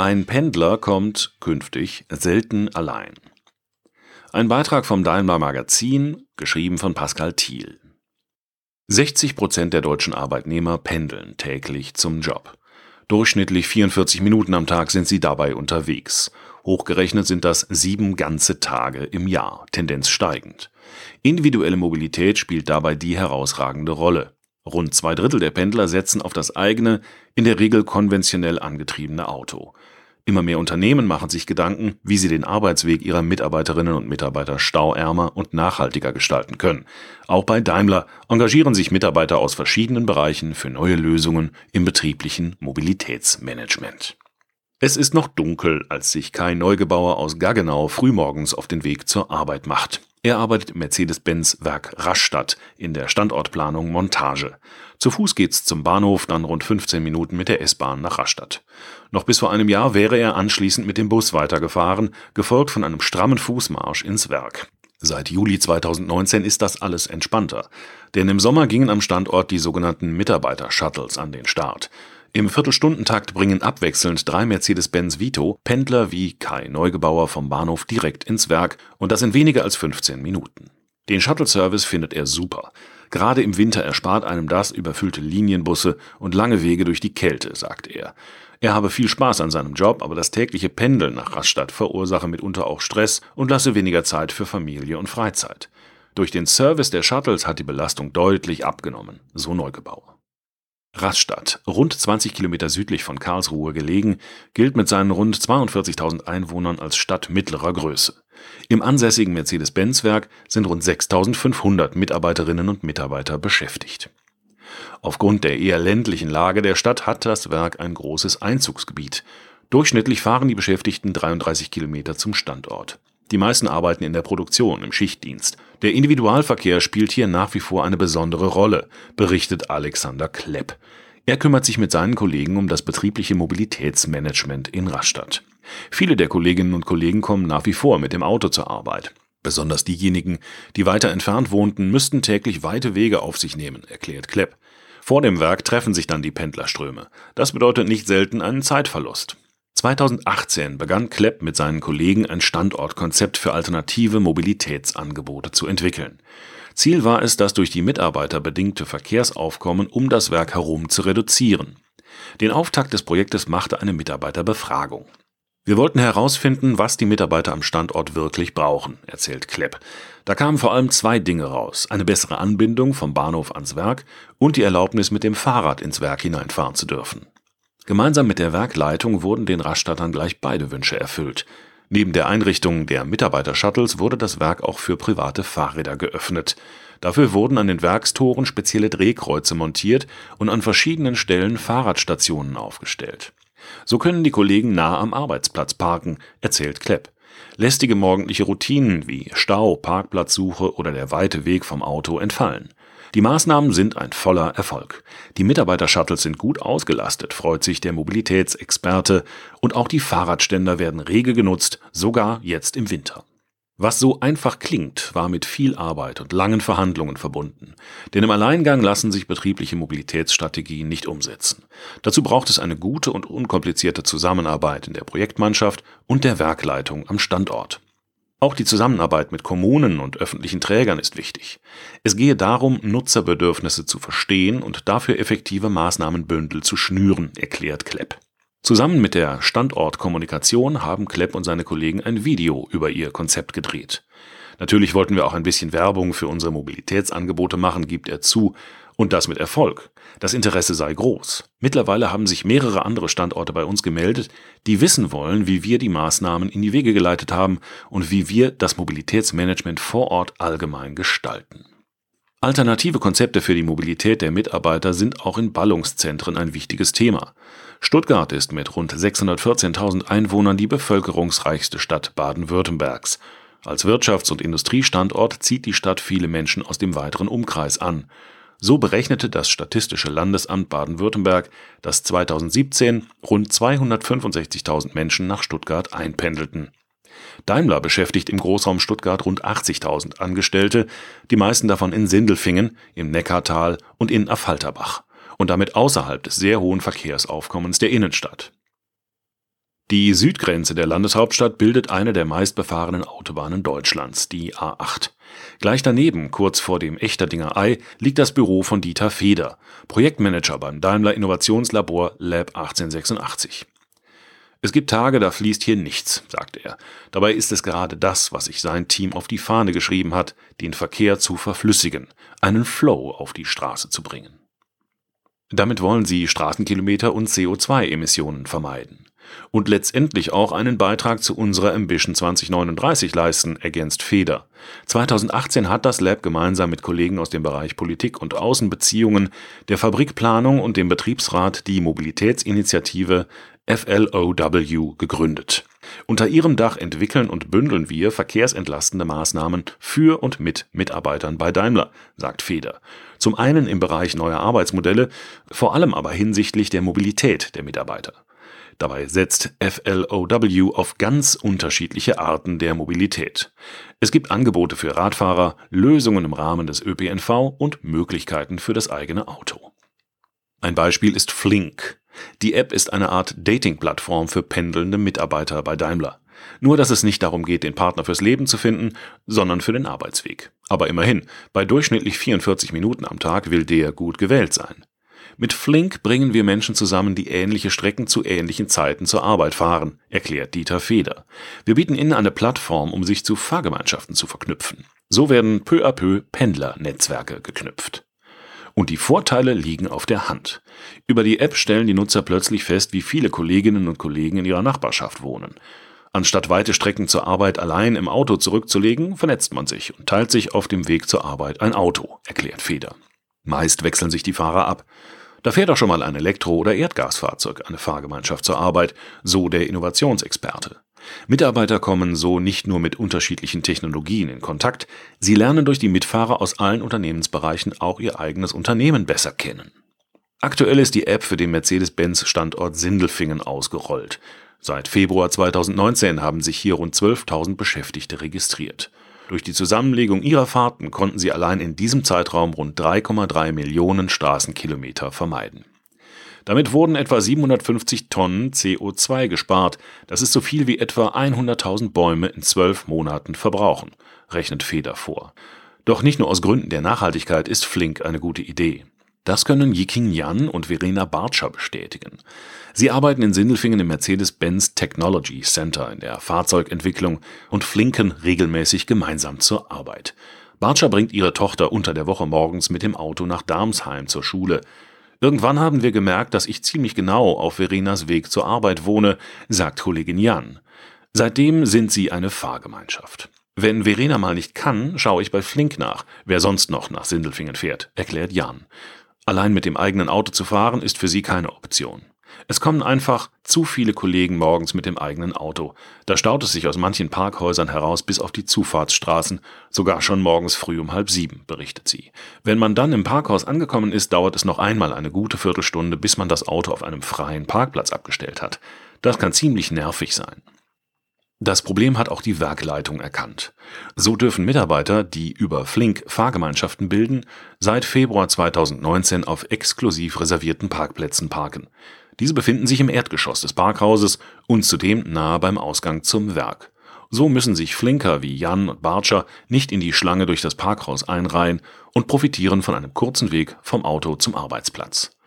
Ein Pendler kommt künftig selten allein. Ein Beitrag vom Daimler Magazin, geschrieben von Pascal Thiel. 60 Prozent der deutschen Arbeitnehmer pendeln täglich zum Job. Durchschnittlich 44 Minuten am Tag sind sie dabei unterwegs. Hochgerechnet sind das sieben ganze Tage im Jahr, Tendenz steigend. Individuelle Mobilität spielt dabei die herausragende Rolle. Rund zwei Drittel der Pendler setzen auf das eigene, in der Regel konventionell angetriebene Auto. Immer mehr Unternehmen machen sich Gedanken, wie sie den Arbeitsweg ihrer Mitarbeiterinnen und Mitarbeiter stauärmer und nachhaltiger gestalten können. Auch bei Daimler engagieren sich Mitarbeiter aus verschiedenen Bereichen für neue Lösungen im betrieblichen Mobilitätsmanagement. Es ist noch dunkel, als sich Kai Neugebauer aus Gaggenau frühmorgens auf den Weg zur Arbeit macht. Er arbeitet im Mercedes-Benz Werk Rastatt in der Standortplanung Montage. Zu Fuß geht's zum Bahnhof, dann rund 15 Minuten mit der S-Bahn nach Rastatt. Noch bis vor einem Jahr wäre er anschließend mit dem Bus weitergefahren, gefolgt von einem strammen Fußmarsch ins Werk. Seit Juli 2019 ist das alles entspannter, denn im Sommer gingen am Standort die sogenannten Mitarbeiter-Shuttles an den Start. Im Viertelstundentakt bringen abwechselnd drei Mercedes-Benz Vito Pendler wie Kai Neugebauer vom Bahnhof direkt ins Werk und das in weniger als 15 Minuten. Den Shuttle-Service findet er super. Gerade im Winter erspart einem das überfüllte Linienbusse und lange Wege durch die Kälte, sagt er. Er habe viel Spaß an seinem Job, aber das tägliche Pendeln nach Rastatt verursache mitunter auch Stress und lasse weniger Zeit für Familie und Freizeit. Durch den Service der Shuttles hat die Belastung deutlich abgenommen, so Neugebauer. Rastatt, rund 20 Kilometer südlich von Karlsruhe gelegen, gilt mit seinen rund 42.000 Einwohnern als Stadt mittlerer Größe. Im ansässigen Mercedes-Benz-Werk sind rund 6.500 Mitarbeiterinnen und Mitarbeiter beschäftigt. Aufgrund der eher ländlichen Lage der Stadt hat das Werk ein großes Einzugsgebiet. Durchschnittlich fahren die Beschäftigten 33 Kilometer zum Standort. Die meisten arbeiten in der Produktion, im Schichtdienst. Der Individualverkehr spielt hier nach wie vor eine besondere Rolle, berichtet Alexander Klepp. Er kümmert sich mit seinen Kollegen um das betriebliche Mobilitätsmanagement in Rastatt. Viele der Kolleginnen und Kollegen kommen nach wie vor mit dem Auto zur Arbeit. Besonders diejenigen, die weiter entfernt wohnten, müssten täglich weite Wege auf sich nehmen, erklärt Klepp. Vor dem Werk treffen sich dann die Pendlerströme. Das bedeutet nicht selten einen Zeitverlust. 2018 begann Klepp mit seinen Kollegen ein Standortkonzept für alternative Mobilitätsangebote zu entwickeln. Ziel war es, das durch die Mitarbeiter bedingte Verkehrsaufkommen um das Werk herum zu reduzieren. Den Auftakt des Projektes machte eine Mitarbeiterbefragung. Wir wollten herausfinden, was die Mitarbeiter am Standort wirklich brauchen, erzählt Klepp. Da kamen vor allem zwei Dinge raus. Eine bessere Anbindung vom Bahnhof ans Werk und die Erlaubnis, mit dem Fahrrad ins Werk hineinfahren zu dürfen. Gemeinsam mit der Werkleitung wurden den Rastattern gleich beide Wünsche erfüllt. Neben der Einrichtung der Mitarbeiter-Shuttles wurde das Werk auch für private Fahrräder geöffnet. Dafür wurden an den Werkstoren spezielle Drehkreuze montiert und an verschiedenen Stellen Fahrradstationen aufgestellt. So können die Kollegen nah am Arbeitsplatz parken, erzählt Klepp. Lästige morgendliche Routinen wie Stau, Parkplatzsuche oder der weite Weg vom Auto entfallen. Die Maßnahmen sind ein voller Erfolg. Die Mitarbeiter-Shuttles sind gut ausgelastet, freut sich der Mobilitätsexperte, und auch die Fahrradständer werden rege genutzt, sogar jetzt im Winter. Was so einfach klingt, war mit viel Arbeit und langen Verhandlungen verbunden. Denn im Alleingang lassen sich betriebliche Mobilitätsstrategien nicht umsetzen. Dazu braucht es eine gute und unkomplizierte Zusammenarbeit in der Projektmannschaft und der Werkleitung am Standort. Auch die Zusammenarbeit mit Kommunen und öffentlichen Trägern ist wichtig. Es gehe darum, Nutzerbedürfnisse zu verstehen und dafür effektive Maßnahmenbündel zu schnüren, erklärt Klepp. Zusammen mit der Standortkommunikation haben Klepp und seine Kollegen ein Video über ihr Konzept gedreht. Natürlich wollten wir auch ein bisschen Werbung für unsere Mobilitätsangebote machen, gibt er zu, und das mit Erfolg. Das Interesse sei groß. Mittlerweile haben sich mehrere andere Standorte bei uns gemeldet, die wissen wollen, wie wir die Maßnahmen in die Wege geleitet haben und wie wir das Mobilitätsmanagement vor Ort allgemein gestalten. Alternative Konzepte für die Mobilität der Mitarbeiter sind auch in Ballungszentren ein wichtiges Thema. Stuttgart ist mit rund 614.000 Einwohnern die bevölkerungsreichste Stadt Baden-Württembergs. Als Wirtschafts- und Industriestandort zieht die Stadt viele Menschen aus dem weiteren Umkreis an. So berechnete das Statistische Landesamt Baden-Württemberg, dass 2017 rund 265.000 Menschen nach Stuttgart einpendelten. Daimler beschäftigt im Großraum Stuttgart rund 80.000 Angestellte, die meisten davon in Sindelfingen, im Neckartal und in Affalterbach und damit außerhalb des sehr hohen Verkehrsaufkommens der Innenstadt. Die Südgrenze der Landeshauptstadt bildet eine der meistbefahrenen Autobahnen Deutschlands, die A8. Gleich daneben, kurz vor dem Echterdinger Ei, liegt das Büro von Dieter Feder, Projektmanager beim Daimler Innovationslabor Lab 1886. Es gibt Tage, da fließt hier nichts, sagt er. Dabei ist es gerade das, was sich sein Team auf die Fahne geschrieben hat, den Verkehr zu verflüssigen, einen Flow auf die Straße zu bringen. Damit wollen sie Straßenkilometer und CO2-Emissionen vermeiden und letztendlich auch einen Beitrag zu unserer Ambition 2039 leisten, ergänzt Feder. 2018 hat das Lab gemeinsam mit Kollegen aus dem Bereich Politik und Außenbeziehungen, der Fabrikplanung und dem Betriebsrat die Mobilitätsinitiative FLOW gegründet. Unter ihrem Dach entwickeln und bündeln wir verkehrsentlastende Maßnahmen für und mit Mitarbeitern bei Daimler, sagt Feder. Zum einen im Bereich neuer Arbeitsmodelle, vor allem aber hinsichtlich der Mobilität der Mitarbeiter. Dabei setzt FLOW auf ganz unterschiedliche Arten der Mobilität. Es gibt Angebote für Radfahrer, Lösungen im Rahmen des ÖPNV und Möglichkeiten für das eigene Auto. Ein Beispiel ist Flink. Die App ist eine Art Dating-Plattform für pendelnde Mitarbeiter bei Daimler. Nur, dass es nicht darum geht, den Partner fürs Leben zu finden, sondern für den Arbeitsweg. Aber immerhin, bei durchschnittlich 44 Minuten am Tag will der gut gewählt sein. Mit Flink bringen wir Menschen zusammen, die ähnliche Strecken zu ähnlichen Zeiten zur Arbeit fahren, erklärt Dieter Feder. Wir bieten ihnen eine Plattform, um sich zu Fahrgemeinschaften zu verknüpfen. So werden peu à peu Pendlernetzwerke geknüpft. Und die Vorteile liegen auf der Hand. Über die App stellen die Nutzer plötzlich fest, wie viele Kolleginnen und Kollegen in ihrer Nachbarschaft wohnen. Anstatt weite Strecken zur Arbeit allein im Auto zurückzulegen, vernetzt man sich und teilt sich auf dem Weg zur Arbeit ein Auto, erklärt Feder. Meist wechseln sich die Fahrer ab. Da fährt auch schon mal ein Elektro- oder Erdgasfahrzeug eine Fahrgemeinschaft zur Arbeit, so der Innovationsexperte. Mitarbeiter kommen so nicht nur mit unterschiedlichen Technologien in Kontakt, sie lernen durch die Mitfahrer aus allen Unternehmensbereichen auch ihr eigenes Unternehmen besser kennen. Aktuell ist die App für den Mercedes-Benz-Standort Sindelfingen ausgerollt. Seit Februar 2019 haben sich hier rund 12.000 Beschäftigte registriert. Durch die Zusammenlegung ihrer Fahrten konnten sie allein in diesem Zeitraum rund 3,3 Millionen Straßenkilometer vermeiden. Damit wurden etwa 750 Tonnen CO2 gespart. Das ist so viel wie etwa 100.000 Bäume in zwölf Monaten verbrauchen, rechnet Feder vor. Doch nicht nur aus Gründen der Nachhaltigkeit ist Flink eine gute Idee. Das können Yiking Yan und Verena Bartscher bestätigen. Sie arbeiten in Sindelfingen im Mercedes-Benz Technology Center in der Fahrzeugentwicklung und flinken regelmäßig gemeinsam zur Arbeit. Bartscher bringt ihre Tochter unter der Woche morgens mit dem Auto nach Darmsheim zur Schule. Irgendwann haben wir gemerkt, dass ich ziemlich genau auf Verenas Weg zur Arbeit wohne, sagt Kollegin Jan. Seitdem sind sie eine Fahrgemeinschaft. Wenn Verena mal nicht kann, schaue ich bei Flink nach, wer sonst noch nach Sindelfingen fährt, erklärt Jan. Allein mit dem eigenen Auto zu fahren ist für sie keine Option. Es kommen einfach zu viele Kollegen morgens mit dem eigenen Auto. Da staut es sich aus manchen Parkhäusern heraus bis auf die Zufahrtsstraßen, sogar schon morgens früh um halb sieben, berichtet sie. Wenn man dann im Parkhaus angekommen ist, dauert es noch einmal eine gute Viertelstunde, bis man das Auto auf einem freien Parkplatz abgestellt hat. Das kann ziemlich nervig sein. Das Problem hat auch die Werkleitung erkannt. So dürfen Mitarbeiter, die über Flink Fahrgemeinschaften bilden, seit Februar 2019 auf exklusiv reservierten Parkplätzen parken. Diese befinden sich im Erdgeschoss des Parkhauses und zudem nahe beim Ausgang zum Werk. So müssen sich Flinker wie Jan und Bartscher nicht in die Schlange durch das Parkhaus einreihen und profitieren von einem kurzen Weg vom Auto zum Arbeitsplatz.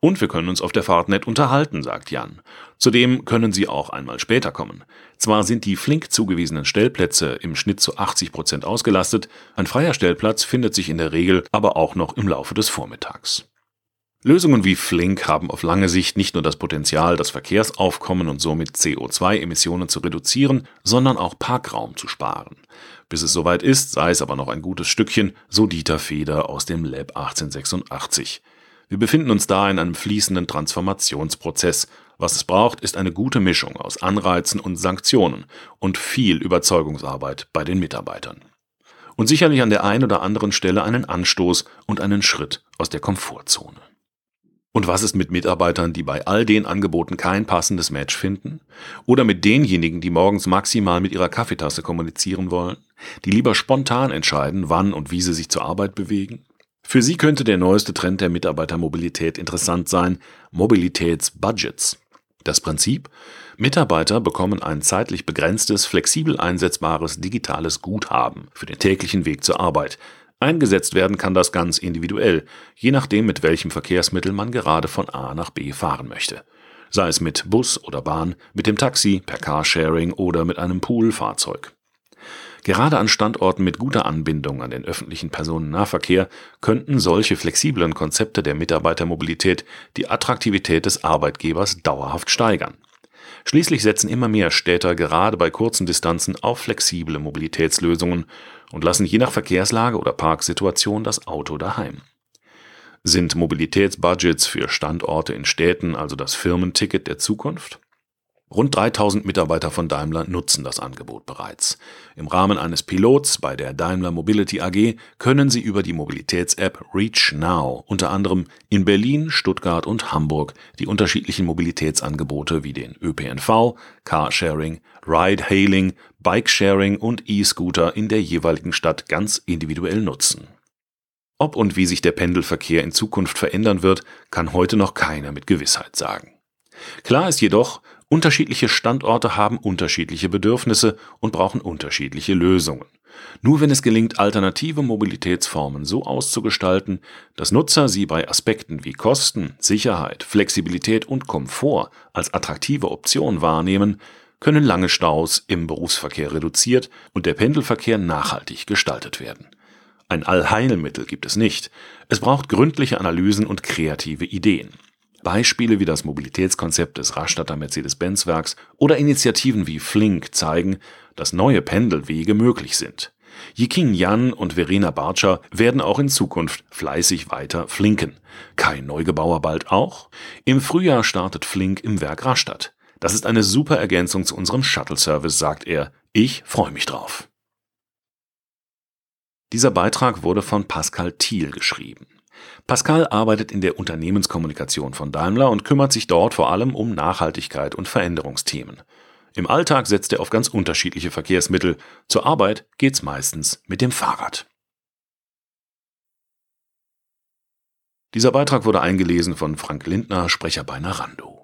Und wir können uns auf der Fahrt nett unterhalten, sagt Jan. Zudem können Sie auch einmal später kommen. Zwar sind die flink zugewiesenen Stellplätze im Schnitt zu 80 Prozent ausgelastet, ein freier Stellplatz findet sich in der Regel aber auch noch im Laufe des Vormittags. Lösungen wie Flink haben auf lange Sicht nicht nur das Potenzial, das Verkehrsaufkommen und somit CO2-Emissionen zu reduzieren, sondern auch Parkraum zu sparen. Bis es soweit ist, sei es aber noch ein gutes Stückchen, so Dieter Feder aus dem Lab 1886. Wir befinden uns da in einem fließenden Transformationsprozess. Was es braucht, ist eine gute Mischung aus Anreizen und Sanktionen und viel Überzeugungsarbeit bei den Mitarbeitern. Und sicherlich an der einen oder anderen Stelle einen Anstoß und einen Schritt aus der Komfortzone. Und was ist mit Mitarbeitern, die bei all den Angeboten kein passendes Match finden? Oder mit denjenigen, die morgens maximal mit ihrer Kaffeetasse kommunizieren wollen? Die lieber spontan entscheiden, wann und wie sie sich zur Arbeit bewegen? Für Sie könnte der neueste Trend der Mitarbeitermobilität interessant sein, Mobilitätsbudgets. Das Prinzip? Mitarbeiter bekommen ein zeitlich begrenztes, flexibel einsetzbares digitales Guthaben für den täglichen Weg zur Arbeit. Eingesetzt werden kann das ganz individuell, je nachdem, mit welchem Verkehrsmittel man gerade von A nach B fahren möchte. Sei es mit Bus oder Bahn, mit dem Taxi, per Carsharing oder mit einem Poolfahrzeug. Gerade an Standorten mit guter Anbindung an den öffentlichen Personennahverkehr könnten solche flexiblen Konzepte der Mitarbeitermobilität die Attraktivität des Arbeitgebers dauerhaft steigern. Schließlich setzen immer mehr Städter gerade bei kurzen Distanzen auf flexible Mobilitätslösungen und lassen je nach Verkehrslage oder Parksituation das Auto daheim. Sind Mobilitätsbudgets für Standorte in Städten also das Firmenticket der Zukunft? Rund 3000 Mitarbeiter von Daimler nutzen das Angebot bereits. Im Rahmen eines Pilots bei der Daimler Mobility AG können sie über die Mobilitäts-App Reach Now unter anderem in Berlin, Stuttgart und Hamburg die unterschiedlichen Mobilitätsangebote wie den ÖPNV, Carsharing, Ride-Hailing, Bike-Sharing und E-Scooter in der jeweiligen Stadt ganz individuell nutzen. Ob und wie sich der Pendelverkehr in Zukunft verändern wird, kann heute noch keiner mit Gewissheit sagen. Klar ist jedoch, Unterschiedliche Standorte haben unterschiedliche Bedürfnisse und brauchen unterschiedliche Lösungen. Nur wenn es gelingt, alternative Mobilitätsformen so auszugestalten, dass Nutzer sie bei Aspekten wie Kosten, Sicherheit, Flexibilität und Komfort als attraktive Option wahrnehmen, können lange Staus im Berufsverkehr reduziert und der Pendelverkehr nachhaltig gestaltet werden. Ein Allheilmittel gibt es nicht. Es braucht gründliche Analysen und kreative Ideen. Beispiele wie das Mobilitätskonzept des Rastatter Mercedes-Benz-Werks oder Initiativen wie Flink zeigen, dass neue Pendelwege möglich sind. Yiking Yan und Verena Bartscher werden auch in Zukunft fleißig weiter flinken. Kai Neugebauer bald auch? Im Frühjahr startet Flink im Werk Rastatt. Das ist eine super Ergänzung zu unserem Shuttle-Service, sagt er. Ich freue mich drauf. Dieser Beitrag wurde von Pascal Thiel geschrieben. Pascal arbeitet in der Unternehmenskommunikation von Daimler und kümmert sich dort vor allem um Nachhaltigkeit und Veränderungsthemen. Im Alltag setzt er auf ganz unterschiedliche Verkehrsmittel. Zur Arbeit geht's meistens mit dem Fahrrad. Dieser Beitrag wurde eingelesen von Frank Lindner, Sprecher bei Narando.